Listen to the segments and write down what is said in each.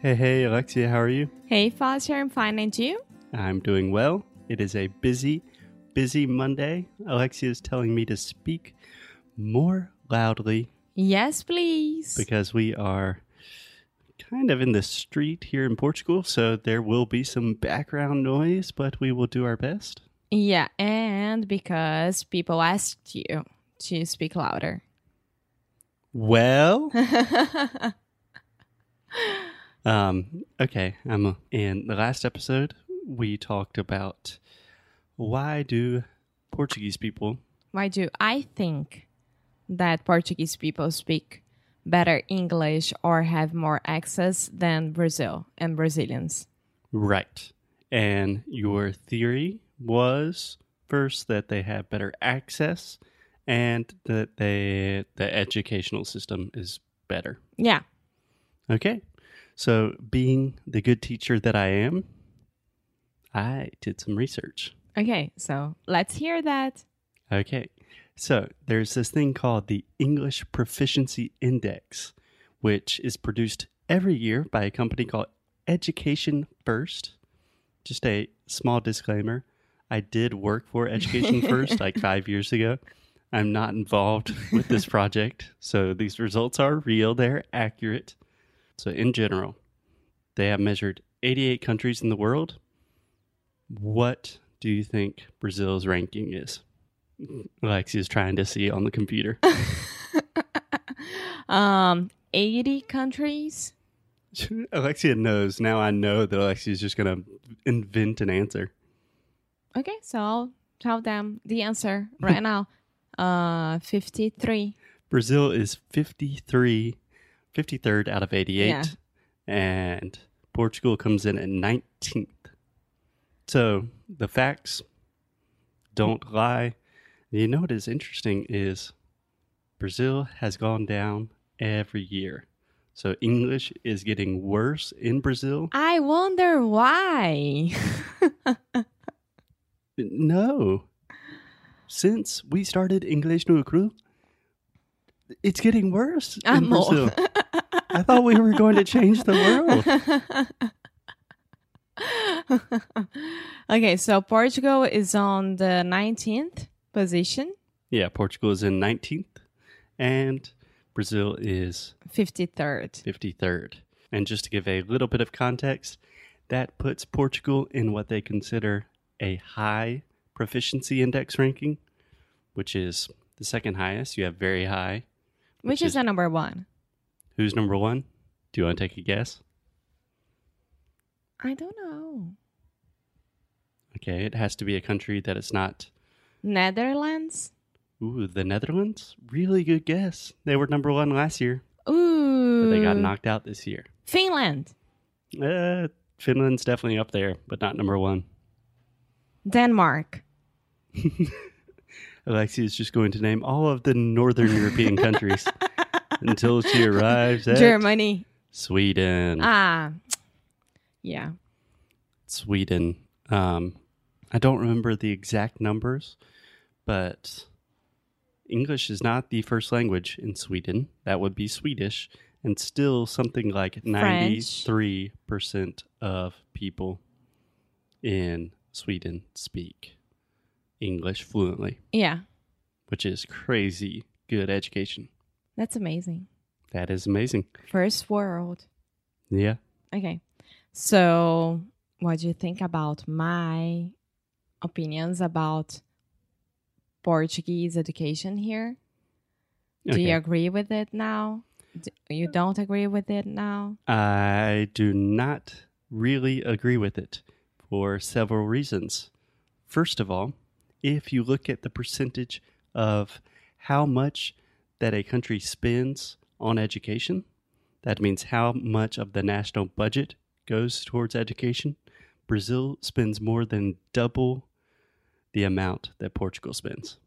Hey, hey, Alexia, how are you? Hey, Foster, I'm fine, and you? I'm doing well. It is a busy, busy Monday. Alexia is telling me to speak more loudly Yes, please. because we are kind of in the street here in Portugal, so there will be some background noise, but we will do our best. yeah, and because people asked you to speak louder. Well, um, okay. Um, in the last episode, we talked about why do Portuguese people Why do I think that Portuguese people speak better English or have more access than Brazil and Brazilians? Right. And your theory was first that they have better access and that they the educational system is better. Yeah. Okay. So, being the good teacher that I am, I did some research. Okay, so let's hear that. Okay. So, there's this thing called the English Proficiency Index, which is produced every year by a company called Education First. Just a small disclaimer I did work for Education First like five years ago. I'm not involved with this project. So, these results are real, they're accurate. So, in general, they have measured 88 countries in the world. What do you think Brazil's ranking is? Alexia's trying to see on the computer. Um, 80 countries? Alexia knows. Now I know that Alexia is just going to invent an answer. Okay, so I'll tell them the answer right now. Uh, 53. Brazil is 53, 53rd out of 88. Yeah. And Portugal comes in at 19th. So the facts don't lie. You know what is interesting is Brazil has gone down every year. So English is getting worse in Brazil. I wonder why. No. Since we started English no Cru, it's getting worse in Amor. Brazil. I thought we were going to change the world. okay, so Portugal is on the 19th position, Yeah, Portugal is in 19th and Brazil is 53rd. 53rd. And just to give a little bit of context, that puts Portugal in what they consider a high proficiency index ranking, which is the second highest. You have very high. Which, Which is, is- the number one? Who's number one? Do you want to take a guess? I don't know. Okay, it has to be a country that is not. Netherlands? Ooh, the Netherlands? Really good guess. They were number one last year, Ooh. but they got knocked out this year. Finland? Uh, Finland's definitely up there, but not number one. Denmark? Alexia is just going to name all of the Northern European countries until she arrives at Germany? Sweden. Ah, yeah. Sweden. Um, I don't remember the exact numbers, but English is not the first language in Sweden. That would be Swedish, and still something like ninety-three percent of people in Sweden speak English fluently, Yeah, which is crazy good education. that's amazing. That is amazing. First world. Yeah. Okay. So, what do you think about my opinions about Portuguese education here? Do Okay. you agree with it now? D- you don't agree with it now? I do not really agree with it for several reasons. First of all, if you look at the percentage of how much that a country spends on education, that means how much of the national budget goes towards education. Brazil spends more than double the amount that Portugal spends.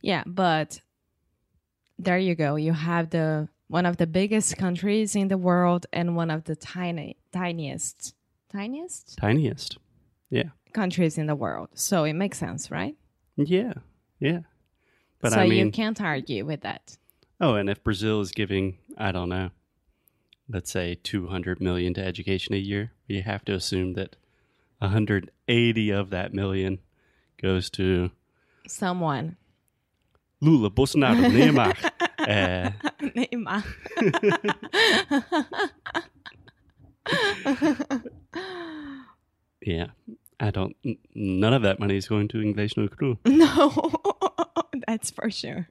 Yeah, but there you go. You have the one of the biggest countries in the world and one of the tiny tiniest tiniest Tiniest. Yeah. Countries in the world. So it makes sense, right? Yeah. Yeah. But so I mean, you can't argue with that. Oh, and if Brazil is giving, I don't know, let's say 200 million to education a year, you have to assume that 180 of that million goes to Someone. Lula, Bolsonaro, Neymar. uh, Neymar. yeah, I don't. None of that money is going to no cru. no, that's for sure.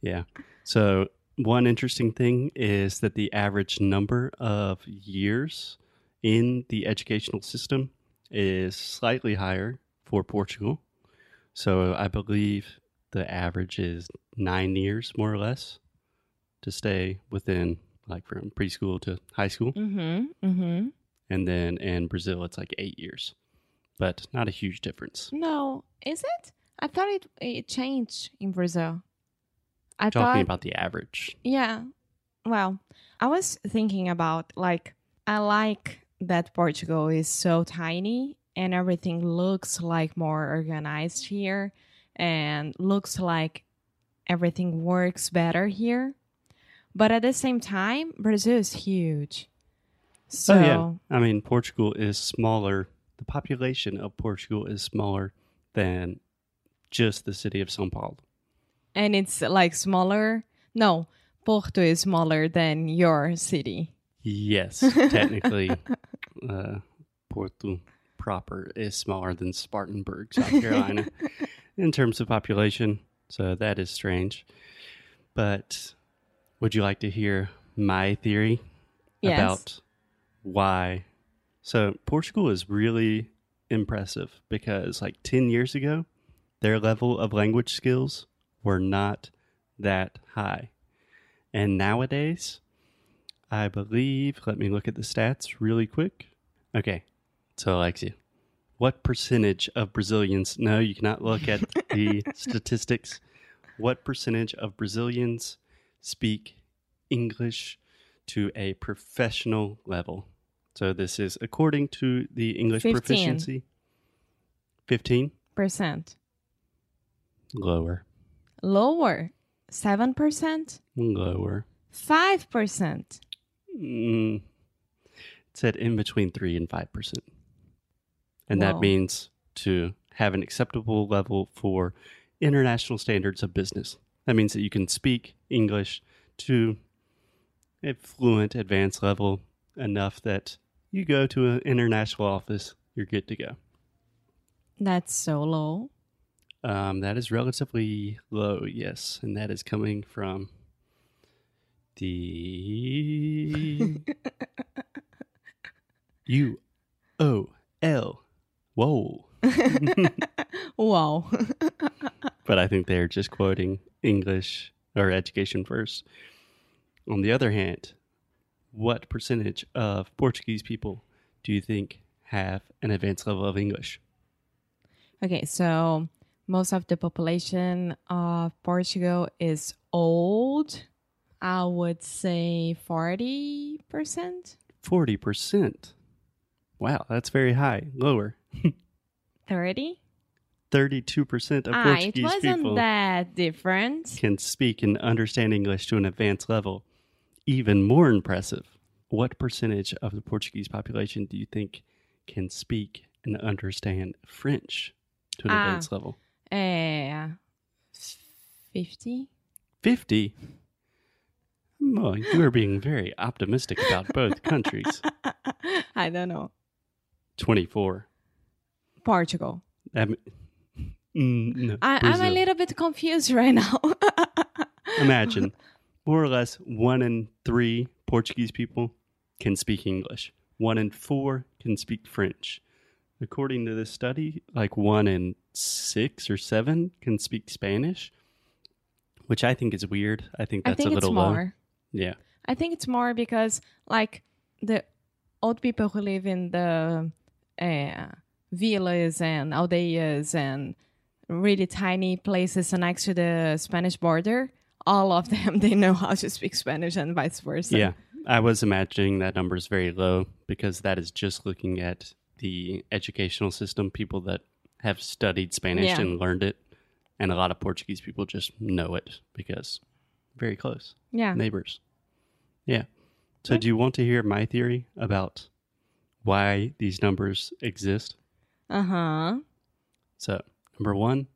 Yeah. So one interesting thing is that the average number of years in the educational system is slightly higher for Portugal. So I believe the average is nine years, more or less, to stay within like from preschool to high school. Mm-hmm. Mm-hmm. And then in Brazil, it's like eight years, but not a huge difference. No, is it? I thought it it changed in Brazil. I Talking thought about the average. Yeah. Well, I was thinking about like I like that Portugal is so tiny and everything looks like more organized here and looks like everything works better here. But at the same time, Brazil is huge. So oh yeah, I mean Portugal is smaller. The population of Portugal is smaller than just the city of São Paulo. and it's like smaller. No, Porto is smaller than your city. Yes, technically, uh, Porto proper is smaller than Spartanburg, South Carolina, in terms of population. So that is strange. But would you like to hear my theory Yes. about why? So Portugal is really impressive because, like 10 years ago, their level of language skills were not that high. And nowadays, I believe, let me look at the stats really quick. Okay, so Alexia, what percentage of Brazilians, no, you cannot look at the statistics. What percentage of Brazilians speak English to a professional level? So this is according to the English 15. proficiency. 15? Percent. Lower. Lower. 7%? Lower. 5%. Mm, it said in between 3 and 5%. And that means to have an acceptable level for international standards of business. That means that you can speak English to a fluent, advanced level enough that you go to an international office, you're good to go. That's so low. Um, that is relatively low, yes, and that is coming from the U O L. Whoa. wow. But I think they're just quoting English or education first. On the other hand, what percentage of Portuguese people do you think have an advanced level of English? okay, so most of the population of Portugal is old. I would say 40%. 40%. Wow, that's very high. Lower. 30? 32% of Ah, it Portuguese wasn't people that different. can speak and understand English to an advanced level. Even more impressive, what percentage of the Portuguese population do you think can speak and understand French to an Ah. advanced level? Eh, 50? 50. Well, you are being very optimistic about both countries. I don't know. 24. Portugal. That m- Mm, no, I, I'm a little bit confused right now. Imagine more or less one in three Portuguese people can speak English, one in four can speak French. According to this study, like one in six or seven can speak Spanish, which I think is weird. I think I that's think a it's little low. more. Yeah. I think it's more because, like, the old people who live in the uh, villas and aldeias and really tiny places next to the Spanish border, all of them they know how to speak Spanish and vice versa. Yeah. I was imagining that number is very low because that is just looking at the educational system, people that have studied Spanish Yeah. and learned it. And a lot of Portuguese people just know it because very close. yeah. neighbors. Yeah. So, do you want to hear my theory about why these numbers exist? Uh huh. So, number one,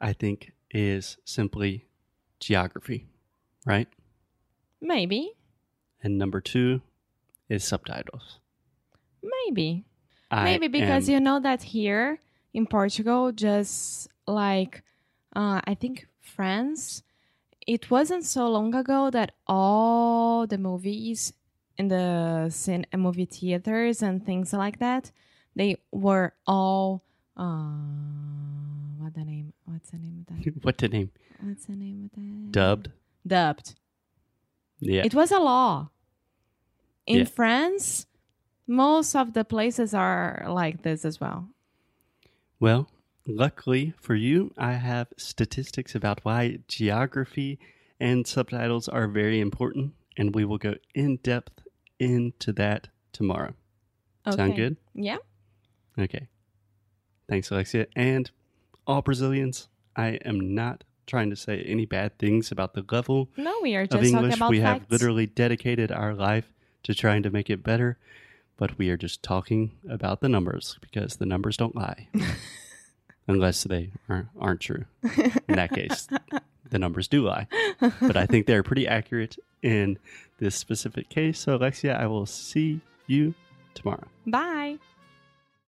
I think is simply geography, right? Maybe. And number two is subtitles. Maybe. I Maybe because am- you know that here in Portugal, just like uh, I think France, it wasn't so long ago that all the movies in the cin- uh, movie theaters and things like that, they were all uh, what the name? What's the name of that? what the name? What's the name of that? Dubbed. Dubbed. Yeah. It was a law. In Yeah. France, most of the places are like this as well. Well, luckily for you, I have statistics about why geography and subtitles are very important, and we will go in depth into that tomorrow. Sound good? Yeah. Okay. Thanks, Alexia. And all Brazilians, I am not trying to say any bad things about the level No, we are of just talking English. We facts. have literally dedicated our life to trying to make it better, but we are just talking about the numbers because the numbers don't lie. Unless they are, aren't true. In that case, the numbers do lie. But I think they're pretty accurate in this specific case. So, Alexia, I will see you tomorrow. Bye.